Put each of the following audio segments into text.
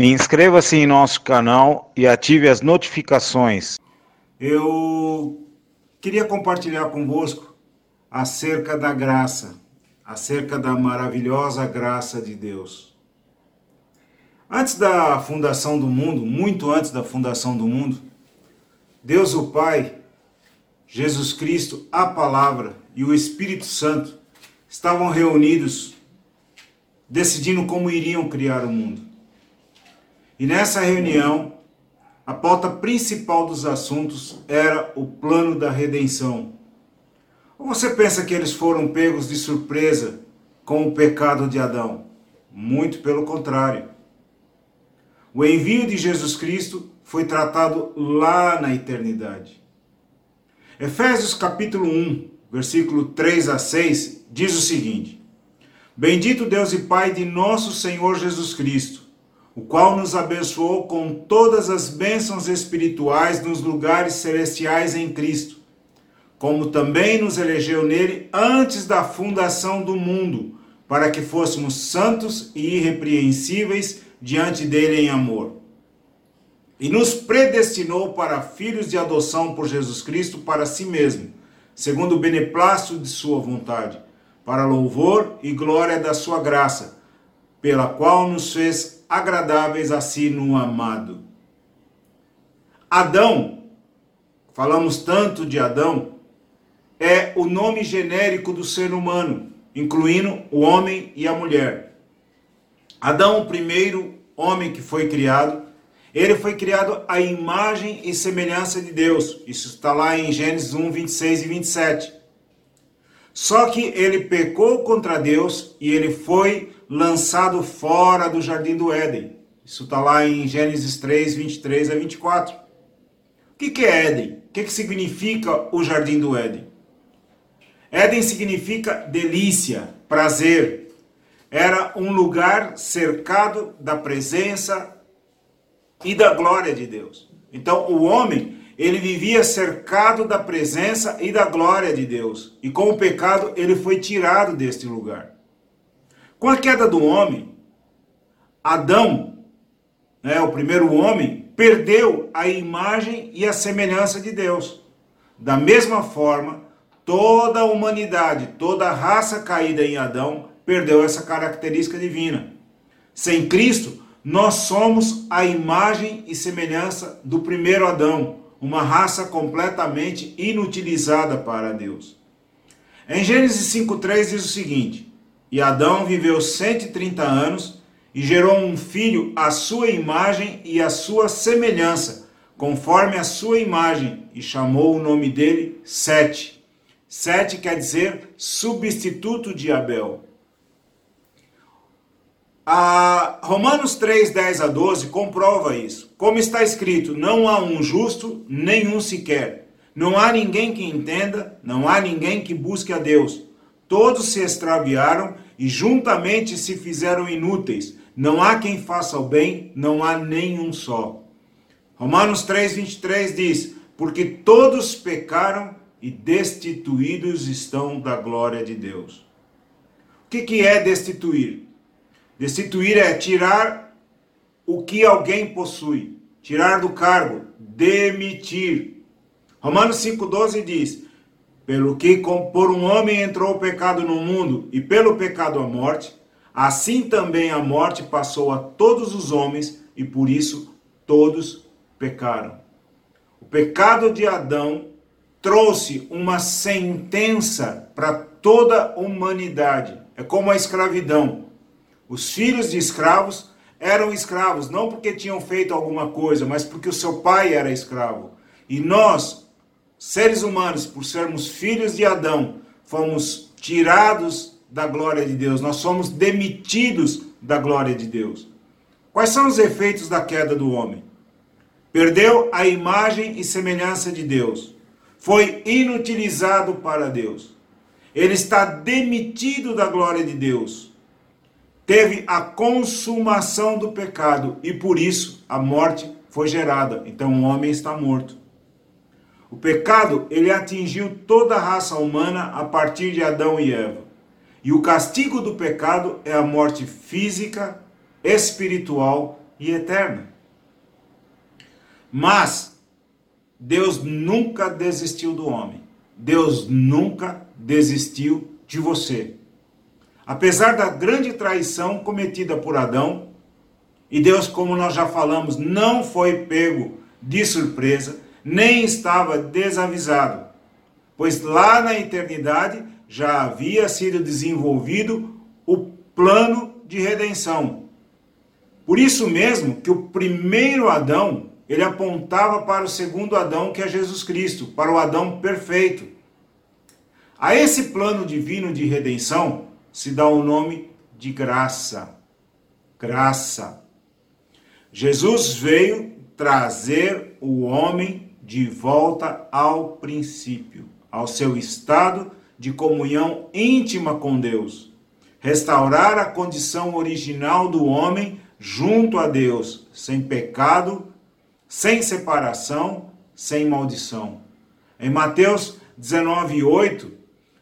Inscreva-se em nosso canal e ative as notificações. Eu queria compartilhar convosco acerca da graça, acerca da maravilhosa graça de Deus. Antes da fundação do mundo, muito antes da fundação do mundo, Deus o Pai, Jesus Cristo, a Palavra e o Espírito Santo estavam reunidos decidindo como iriam criar o mundo. E nessa reunião, a pauta principal dos assuntos era o plano da redenção. Ou você pensa que eles foram pegos de surpresa com o pecado de Adão? Muito pelo contrário. O envio de Jesus Cristo foi tratado lá na eternidade. Efésios capítulo 1, versículo 3 a 6 diz o seguinte: Bendito Deus e Pai de nosso Senhor Jesus Cristo o qual nos abençoou com todas as bênçãos espirituais nos lugares celestiais em Cristo, como também nos elegeu nele antes da fundação do mundo, para que fôssemos santos e irrepreensíveis diante dele em amor. E nos predestinou para filhos de adoção por Jesus Cristo para si mesmo, segundo o beneplácito de sua vontade, para louvor e glória da sua graça, pela qual nos fez agradáveis a si no amado. Adão, falamos tanto de Adão, é o nome genérico do ser humano, incluindo o homem e a mulher. Adão, o primeiro homem que foi criado, ele foi criado à imagem e semelhança de Deus. Isso está lá em Gênesis 1, 26 e 27. Só que ele pecou contra Deus e ele foi lançado fora do jardim do Éden. Isso está lá em Gênesis 3, 23 a 24. O que, que é Éden? O que, que significa o jardim do Éden? Éden significa delícia, prazer. Era um lugar cercado da presença e da glória de Deus. Então, o homem, ele vivia cercado da presença e da glória de Deus. E com o pecado, ele foi tirado deste lugar. Com a queda do homem, Adão, né, o primeiro homem, perdeu a imagem e a semelhança de Deus. Da mesma forma, toda a humanidade, toda a raça caída em Adão, perdeu essa característica divina. Sem Cristo, nós somos a imagem e semelhança do primeiro Adão, uma raça completamente inutilizada para Deus. Em Gênesis 5,3 diz o seguinte: e Adão viveu 130 anos e gerou um filho à sua imagem e à sua semelhança, conforme a sua imagem, e chamou o nome dele Sete. Sete quer dizer substituto de Abel. A Romanos 3, 10 a 12 comprova isso. Como está escrito, não há um justo, nenhum sequer. Não há ninguém que entenda, não há ninguém que busque a Deus Todos se extraviaram e juntamente se fizeram inúteis. Não há quem faça o bem, não há nenhum só. Romanos 3:23 diz: Porque todos pecaram e destituídos estão da glória de Deus. O que, que é destituir? Destituir é tirar o que alguém possui, tirar do cargo, demitir. Romanos 5,12 diz: pelo que por um homem entrou o pecado no mundo e pelo pecado a morte, assim também a morte passou a todos os homens e por isso todos pecaram. O pecado de Adão trouxe uma sentença para toda a humanidade. É como a escravidão. Os filhos de escravos eram escravos não porque tinham feito alguma coisa, mas porque o seu pai era escravo. E nós, seres humanos, por sermos filhos de Adão, fomos tirados da glória de Deus, nós somos demitidos da glória de Deus. Quais são os efeitos da queda do homem? Perdeu a imagem e semelhança de Deus. Foi inutilizado para Deus. Ele está demitido da glória de Deus. Teve a consumação do pecado e por isso a morte foi gerada. Então o homem está morto. O pecado, ele atingiu toda a raça humana a partir de Adão e Eva. E o castigo do pecado é a morte física, espiritual e eterna. Mas Deus nunca desistiu do homem. Deus nunca desistiu de você. Apesar da grande traição cometida por Adão, e Deus, como nós já falamos, não foi pego de surpresa, nem estava desavisado, pois lá na eternidade já havia sido desenvolvido o plano de redenção. Por isso mesmo que o primeiro Adão, ele apontava para o segundo Adão, que é Jesus Cristo, para o Adão perfeito. A esse plano divino de redenção se dá o nome de graça. Graça. Jesus veio trazer o homem de volta ao princípio, ao seu estado de comunhão íntima com Deus, restaurar a condição original do homem junto a Deus, sem pecado, sem separação, sem maldição. Em Mateus 19:8,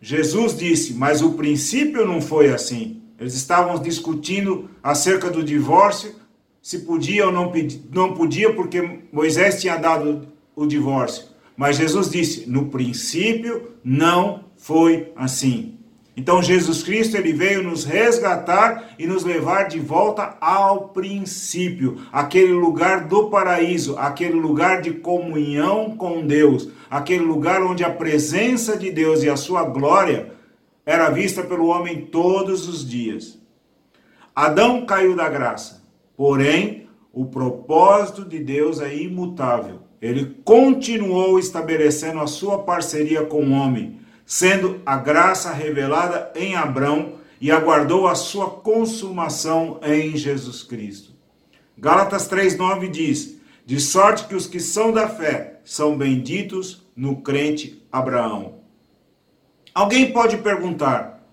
Jesus disse: "Mas o princípio não foi assim. Eles estavam discutindo acerca do divórcio, se podia ou não, não podia, porque Moisés tinha dado o divórcio. Mas Jesus disse: no princípio não foi assim. Então Jesus Cristo ele veio nos resgatar e nos levar de volta ao princípio, aquele lugar do paraíso, aquele lugar de comunhão com Deus, aquele lugar onde a presença de Deus e a sua glória era vista pelo homem todos os dias. Adão caiu da graça, porém o propósito de Deus é imutável. Ele continuou estabelecendo a sua parceria com o homem sendo a graça revelada em Abraão e aguardou a sua consumação em Jesus Cristo. Gálatas 3:9 diz: De sorte que os que são da fé são benditos no crente Abraão. Alguém pode perguntar: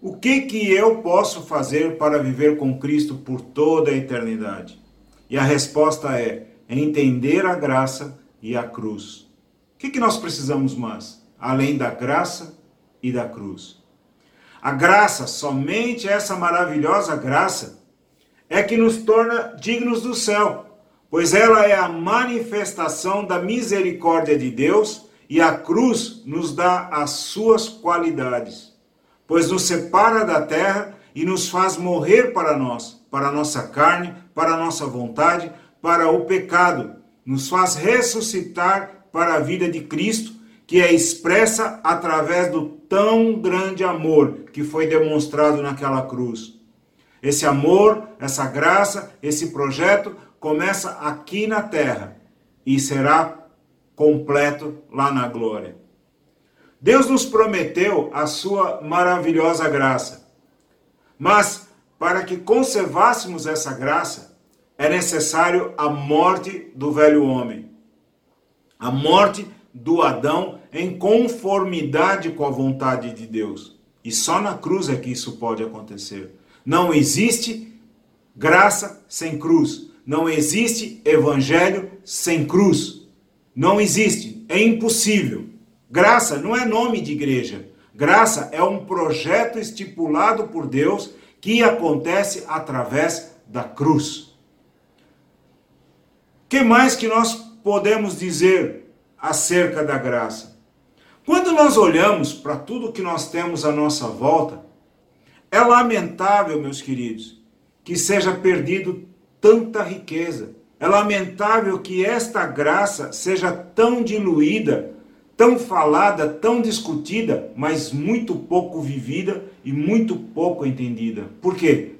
o que que eu posso fazer para viver com Cristo por toda a eternidade? E a resposta é entender a graça e a cruz. O que, que nós precisamos mais? além da graça e da cruz. A graça, somente essa maravilhosa graça, é que nos torna dignos do céu, pois ela é a manifestação da misericórdia de Deus e a cruz nos dá as suas qualidades, pois nos separa da terra e nos faz morrer para nós, para a nossa carne, para a nossa vontade, para o pecado, nos faz ressuscitar para a vida de Cristo que é expressa através do tão grande amor que foi demonstrado naquela cruz. Esse amor, essa graça, esse projeto começa aqui na terra e será completo lá na glória. Deus nos prometeu a sua maravilhosa graça. Mas para que conservássemos essa graça, é necessário a morte do velho homem. A morte do Adão em conformidade com a vontade de Deus. E só na cruz é que isso pode acontecer. Não existe graça sem cruz. Não existe evangelho sem cruz. Não existe. É impossível. Graça não é nome de igreja. Graça é um projeto estipulado por Deus que acontece através da cruz. Que mais que nós podemos dizer acerca da graça. Quando nós olhamos para tudo que nós temos à nossa volta, é lamentável, meus queridos, que seja perdido tanta riqueza. É lamentável que esta graça seja tão diluída, tão falada, tão discutida, mas muito pouco vivida e muito pouco entendida. Por quê?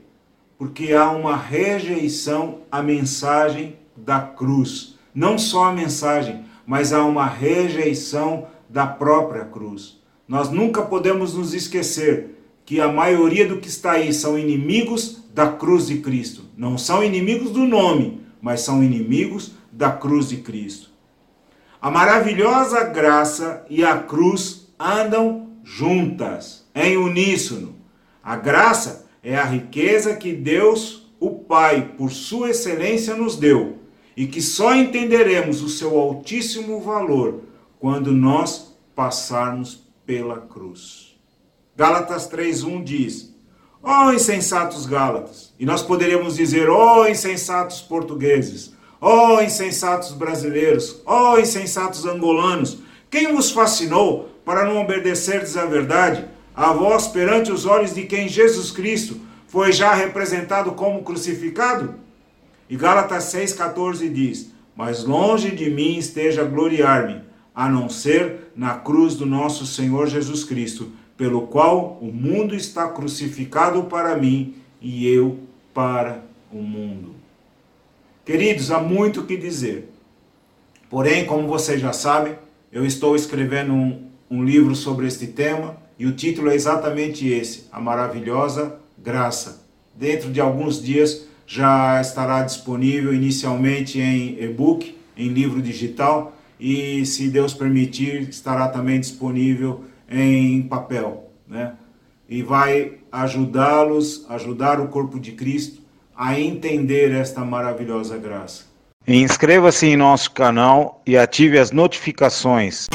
Porque há uma rejeição à mensagem da cruz. Não só a mensagem, mas há uma rejeição da própria cruz. Nós nunca podemos nos esquecer que a maioria do que está aí são inimigos da cruz de Cristo. Não são inimigos do nome, mas são inimigos da cruz de Cristo. A maravilhosa graça e a cruz andam juntas, em uníssono. A graça é a riqueza que Deus, o Pai, por sua excelência, nos deu e que só entenderemos o seu altíssimo valor quando nós passarmos pela cruz. Gálatas 3:1 diz: Ó oh, insensatos Gálatas! E nós poderíamos dizer, ó oh, insensatos portugueses! Ó oh, insensatos brasileiros! Ó oh, insensatos angolanos! Quem vos fascinou para não obedecerdes à verdade, a vós perante os olhos de quem Jesus Cristo foi já representado como crucificado? E Gálatas 6,14 diz: Mas longe de mim esteja gloriar-me, a não ser na cruz do nosso Senhor Jesus Cristo, pelo qual o mundo está crucificado para mim e eu para o mundo. Queridos, há muito o que dizer. Porém, como vocês já sabem, eu estou escrevendo um, um livro sobre este tema e o título é exatamente esse: A Maravilhosa Graça. Dentro de alguns dias já estará disponível inicialmente em e-book, em livro digital e, se Deus permitir, estará também disponível em papel, né? E vai ajudá-los, ajudar o corpo de Cristo a entender esta maravilhosa graça. Inscreva-se em nosso canal e ative as notificações.